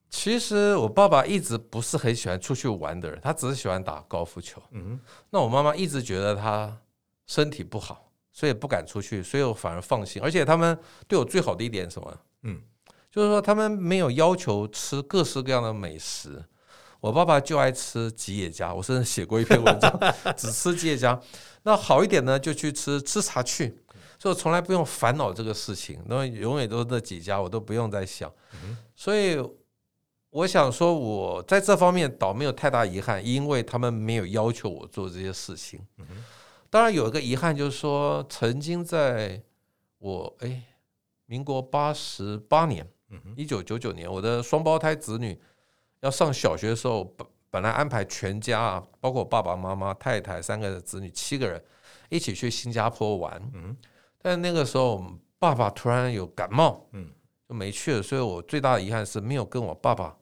Speaker 3: 其实我爸爸一直不是很喜欢出去玩的人，他只是喜欢打高尔夫球。嗯，那我妈妈一直觉得他身体不好，所以不敢出去，所以我反而放心。而且他们对我最好的一点是什么？嗯，就是说他们没有要求吃各式各样的美食。我爸爸就爱吃吉野家，我甚至写过一篇文章，只吃吉野家。那好一点呢，就去吃吃茶去。所以我从来不用烦恼这个事情，那永远都是那几家，我都不用再想。所以我想说，我在这方面倒没有太大遗憾，因为他们没有要求我做这些事情。当然有一个遗憾，就是说曾经在我哎，民国八十八年，一九九九年，我的双胞胎子女要上小学的时候，本本来安排全家啊，包括我爸爸妈妈、太太三个子女七个人一起去新加坡玩。但那个时候，爸爸突然有感冒，嗯，就没去了。所以我最大的遗憾是没有跟我爸爸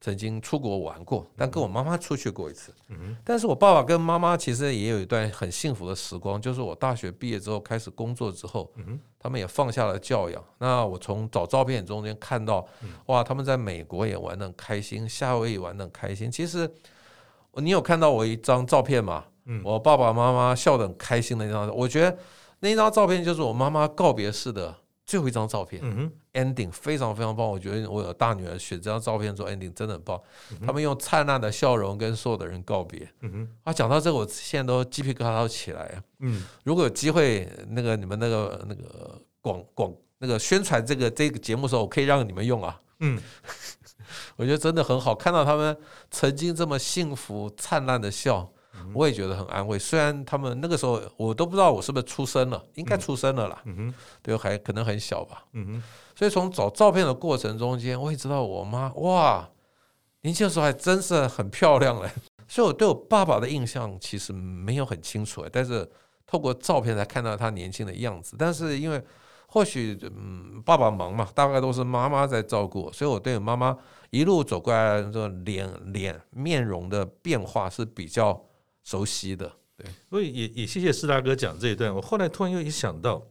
Speaker 3: 曾经出国玩过，但跟我妈妈出去过一次。嗯，但是我爸爸跟妈妈其实也有一段很幸福的时光，就是我大学毕业之后开始工作之后，嗯，他们也放下了教养。那我从找照片中间看到，哇，他们在美国也玩得很开心，夏威夷玩得很开心。其实你有看到我一张照片吗？嗯，我爸爸妈妈笑得很开心的一张，我觉得那张照片就是我妈妈告别式的。最后一张照片，，ending 非常非常棒。我觉得我有大女儿选这张照片做 ending 真的很棒。嗯、他们用灿烂的笑容跟所有的人告别。啊，讲到这个，我现在都鸡皮疙瘩都起来。嗯，如果有机会，那个你们那个那个广广那个宣传这个这个节目的时候，我可以让你们用啊。嗯，我觉得真的很好，看到他们曾经这么幸福灿烂的笑。我也觉得很安慰，虽然他们那个时候我都不知道我是不是出生了，应该出生了啦，嗯，对，还可能很小吧，嗯哼，所以从找照片的过程中间，我也知道我妈哇，年轻的时候还真是很漂亮嘞，所以我对我爸爸的印象其实没有很清楚，但是透过照片才看到他年轻的样子，但是因为或许嗯爸爸忙嘛，大概都是妈妈在照顾，所以我对我妈妈一路走过来这个脸脸面容的变化是比较。熟悉的，对，
Speaker 2: 所以也也谢谢施大哥讲这一段。我后来突然又一想到，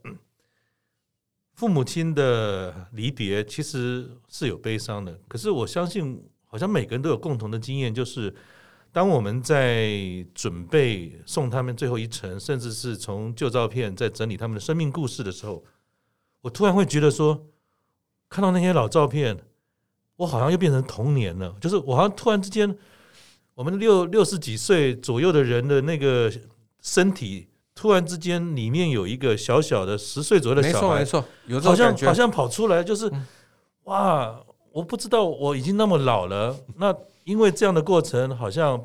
Speaker 2: 父母亲的离别其实是有悲伤的。可是我相信，好像每个人都有共同的经验，就是当我们在准备送他们最后一程，甚至是从旧照片在整理他们的生命故事的时候，我突然会觉得说，看到那些老照片，我好像又变成童年了。就是我好像突然之间。我们六六十几岁左右的人的那个身体，突然之间里面有一个小小的十岁左右的小孩，
Speaker 3: 没错没错，
Speaker 2: 好像好像跑出来，就是哇！我不知道我已经那么老了。那因为这样的过程，好像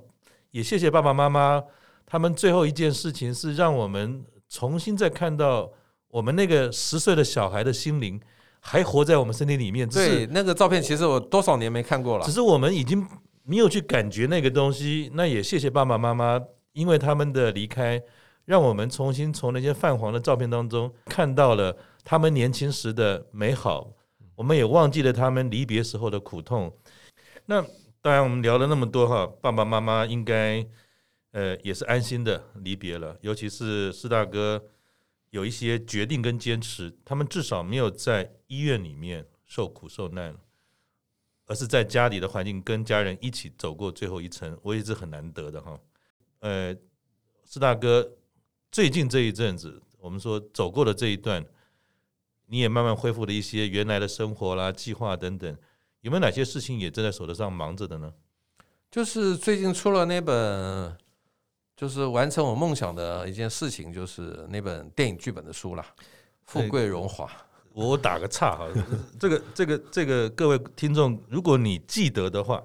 Speaker 2: 也谢谢爸爸妈妈，他们最后一件事情是让我们重新再看到我们那个十岁的小孩的心灵还活在我们身体里面。
Speaker 3: 对，那个照片其实我多少年没看过了，
Speaker 2: 只是我们已经。没有去感觉那个东西，那也谢谢爸爸妈妈，因为他们的离开，让我们重新从那些泛黄的照片当中看到了他们年轻时的美好，我们也忘记了他们离别时候的苦痛。那当然，我们聊了那么多哈，爸爸妈妈应该呃也是安心的离别了，尤其是四大哥有一些决定跟坚持，他们至少没有在医院里面受苦受难。而是在家里的环境跟家人一起走过最后一程，我也是很难得的哈。呃，四大哥，最近这一阵子，我们说走过的这一段，你也慢慢恢复了一些原来的生活啦、计划等等，有没有哪些事情也正在手头上忙着的呢？
Speaker 3: 就是最近出了那本，就是完成我梦想的一件事情，就是那本电影剧本的书啦，《富贵荣华》。
Speaker 2: 我打个岔哈，这个这个这个各位听众，如果你记得的话，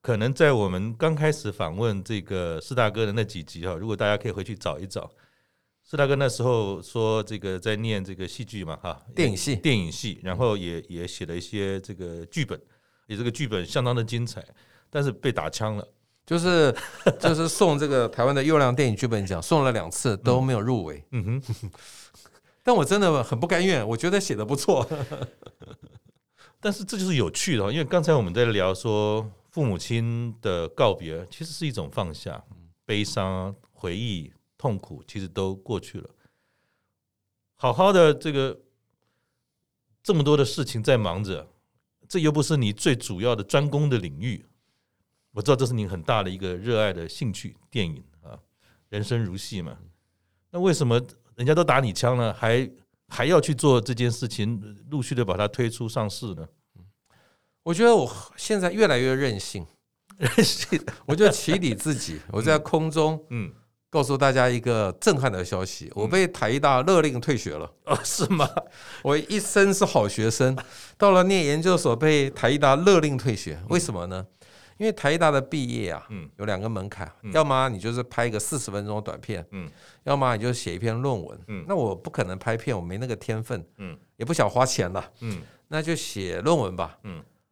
Speaker 2: 可能在我们刚开始访问这个四大哥的那几集哈，如果大家可以回去找一找，四大哥那时候说这个在念这个戏剧嘛哈，
Speaker 3: 电影系。
Speaker 2: 电影系，然后也也写了一些这个剧本，也这个剧本相当的精彩，但是被打枪了，
Speaker 3: 就是 就是送这个台湾的优良电影剧本奖，送了两次都没有入围，嗯哼。但我真的很不甘愿，我觉得写的不错，
Speaker 2: 但是这就是有趣的，因为刚才我们在聊说父母亲的告别，其实是一种放下，悲伤、回忆、痛苦，其实都过去了。好好的这个这么多的事情在忙着，这又不是你最主要的专攻的领域。我知道这是你很大的一个热爱的兴趣，电影啊，人生如戏嘛。那为什么？人家都打你枪了，还还要去做这件事情，陆续的把它推出上市呢？
Speaker 3: 我觉得我现在越来越任性，任性，我就起底自己。我在空中，嗯，告诉大家一个震撼的消息：我被台大勒令退学了。
Speaker 2: 哦，是吗？
Speaker 3: 我一生是好学生，到了念研究所被台大勒令退学，为什么呢？因为台大的毕业啊，有两个门槛，要么你就是拍一个四十分钟的短片，要么你就写一篇论文。那我不可能拍片，我没那个天分，也不想花钱了，那就写论文吧。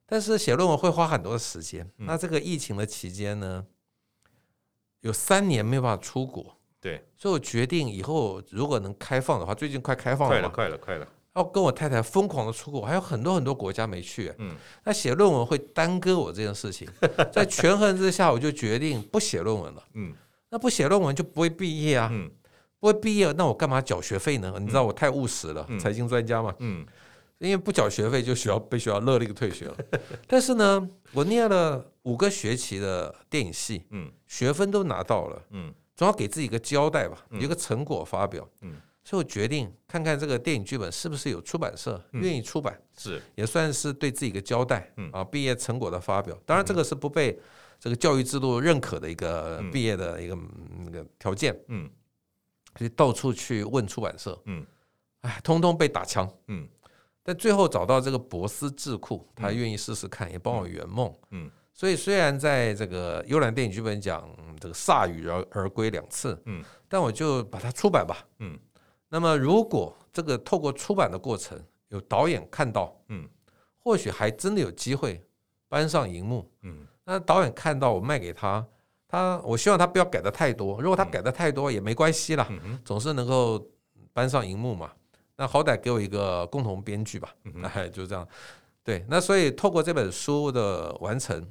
Speaker 3: 但是写论文会花很多的时间。那这个疫情的期间呢，有三年没有办法出国，
Speaker 2: 对，
Speaker 3: 所以我决定以后如果能开放的话，最近快开放了，
Speaker 2: 快了，快了，快了。
Speaker 3: 要跟我太太疯狂的出国，还有很多很多国家没去。嗯，那写论文会耽搁我这件事情，在权衡之下，我就决定不写论文了。嗯，那不写论文就不会毕业啊。嗯，不会毕业，那我干嘛缴学费呢？你知道我太务实了，财经专家嘛。嗯，因为不缴学费就需要被学校勒令退学了。但是呢，我念了五个学期的电影系，嗯，学分都拿到了，嗯，总要给自己一个交代吧，一个成果发表，嗯。所以我决定看看这个电影剧本是不是有出版社愿意出版，是也算是对自己一个交代。啊，毕业成果的发表，当然这个是不被这个教育制度认可的一个毕业的一个那个条件。嗯，所以到处去问出版社，嗯，哎，通通被打枪。嗯，但最后找到这个博思智库，他愿意试试看，也帮我圆梦。嗯，所以虽然在这个幽兰电影剧本奖这个铩羽而而归两次，嗯，但我就把它出版吧。嗯。那么，如果这个透过出版的过程有导演看到，嗯，或许还真的有机会搬上荧幕，嗯。那导演看到我卖给他，他我希望他不要改的太多。如果他改的太多也没关系啦，总是能够搬上荧幕嘛。那好歹给我一个共同编剧吧，哎，就这样。对，那所以透过这本书的完成，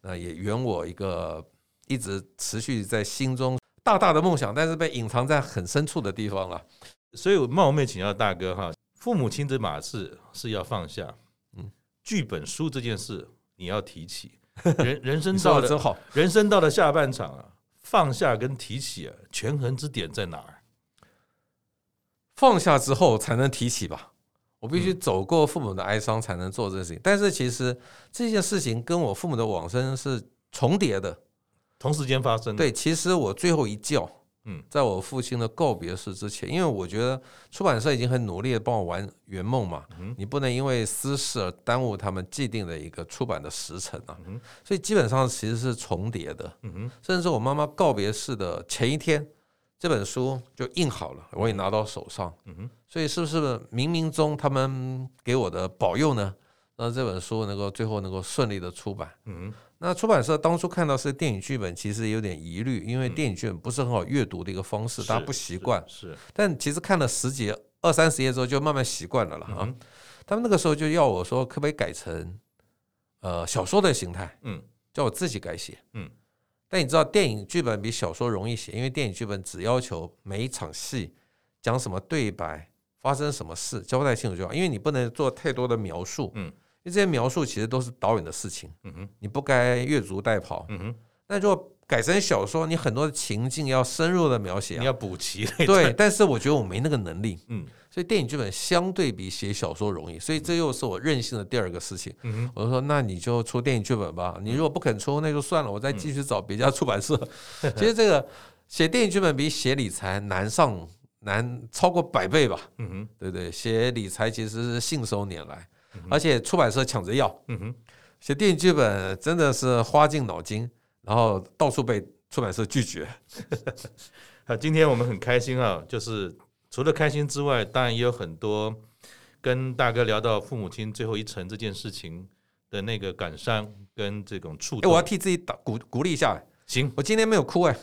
Speaker 3: 那也圆我一个一直持续在心中。大大的梦想，但是被隐藏在很深处的地方了。
Speaker 2: 所以我冒昧请教大哥哈，父母亲这码事是要放下，嗯，剧本书这件事你要提起。人人生到了真好，人生到了下半场啊，放下跟提起啊，权衡之点在哪儿？
Speaker 3: 放下之后才能提起吧。我必须走过父母的哀伤，才能做这件事情。但是其实这件事情跟我父母的往生是重叠的。
Speaker 2: 同时间发生。
Speaker 3: 对，其实我最后一觉，嗯，在我父亲的告别式之前，因为我觉得出版社已经很努力的帮我完圆梦嘛，你不能因为私事而耽误他们既定的一个出版的时辰啊，所以基本上其实是重叠的，甚至我妈妈告别式的前一天，这本书就印好了，我也拿到手上，所以是不是冥冥中他们给我的保佑呢？让这本书能够最后能够顺利的出版，那出版社当初看到是电影剧本，其实有点疑虑，因为电影剧本不是很好阅读的一个方式，大家不习惯。是，但其实看了十几、二三十页之后，就慢慢习惯了了啊。他们那个时候就要我说，可不可以改成呃小说的形态？嗯，叫我自己改写。嗯，但你知道，电影剧本比小说容易写，因为电影剧本只要求每一场戏讲什么对白、发生什么事，交代清楚就好，因为你不能做太多的描述。嗯。因为这些描述其实都是导演的事情，嗯哼，你不该越俎代庖，嗯哼。那如果改成小说，你很多的情境要深入的描写，
Speaker 2: 你要补齐。
Speaker 3: 对，但是我觉得我没那个能力，嗯。所以电影剧本相对比写小说容易，所以这又是我任性的第二个事情。嗯哼，我就说那你就出电影剧本吧，你如果不肯出，那就算了，我再继续找别家出版社。其实这个写电影剧本比写理财难上难超过百倍吧，嗯哼，对对？写理财其实是信手拈来。而且出版社抢着要，嗯哼，写电影剧本真的是花尽脑筋，然后到处被出版社拒绝。
Speaker 2: 好，今天我们很开心啊，就是除了开心之外，当然也有很多跟大哥聊到父母亲最后一程这件事情的那个感伤跟这种触动。
Speaker 3: 哎，我要替自己打鼓鼓励一下。
Speaker 2: 行，
Speaker 3: 我今天没有哭哎，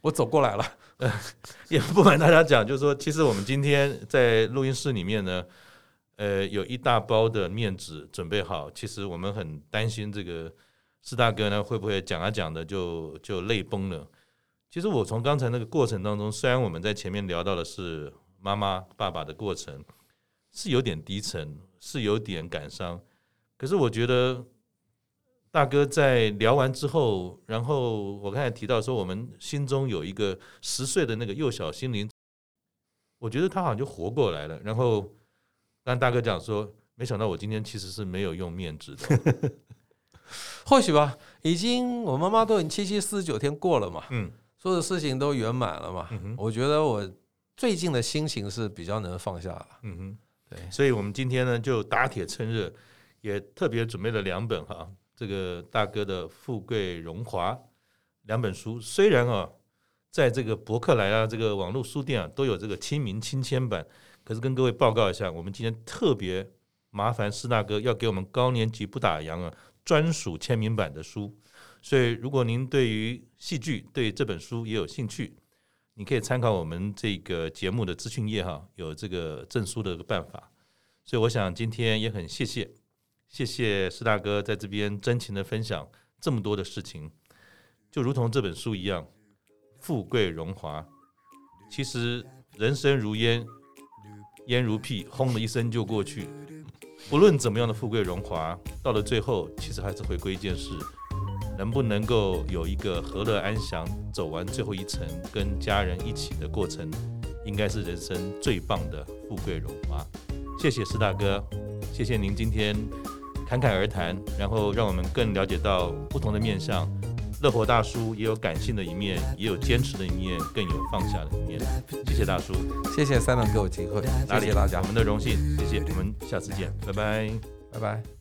Speaker 3: 我走过来了。
Speaker 2: 也不瞒大家讲，就是说，其实我们今天在录音室里面呢。呃，有一大包的面纸准备好，其实我们很担心这个四大哥呢会不会讲啊讲的就就泪崩了。其实我从刚才那个过程当中，虽然我们在前面聊到的是妈妈爸爸的过程，是有点低沉，是有点感伤，可是我觉得大哥在聊完之后，然后我刚才提到说，我们心中有一个十岁的那个幼小心灵，我觉得他好像就活过来了，然后。但大哥讲说，没想到我今天其实是没有用面纸的，
Speaker 3: 或许吧，已经我妈妈都已经七七四十九天过了嘛，嗯，所有的事情都圆满了嘛，我觉得我最近的心情是比较能放下了，嗯哼，
Speaker 2: 对，所以我们今天呢就打铁趁热，也特别准备了两本哈，这个大哥的富贵荣华两本书，虽然啊，在这个博客来啊这个网络书店啊都有这个亲民亲签版。可是跟各位报告一下，我们今天特别麻烦四大哥要给我们高年级不打烊啊专属签名版的书，所以如果您对于戏剧对这本书也有兴趣，你可以参考我们这个节目的资讯页哈，有这个证书的办法。所以我想今天也很谢谢，谢谢施大哥在这边真情的分享这么多的事情，就如同这本书一样，富贵荣华，其实人生如烟，烟如屁，轰的一声就过去。不论怎么样的富贵荣华，到了最后，其实还是回归一件事。能不能够有一个和乐安详走完最后一程，跟家人一起的过程，应该是人生最棒的富贵荣华。谢谢施大哥，谢谢您今天侃侃而谈，然后让我们更了解到不同的面向。乐活大叔也有感性的一面，也有坚持的一面，更有放下的一面。谢谢大叔，
Speaker 3: 谢谢 Simon 给我
Speaker 2: 机会，谢谢大家，我们的荣幸。谢谢，我们下次见，拜拜，
Speaker 3: 拜拜。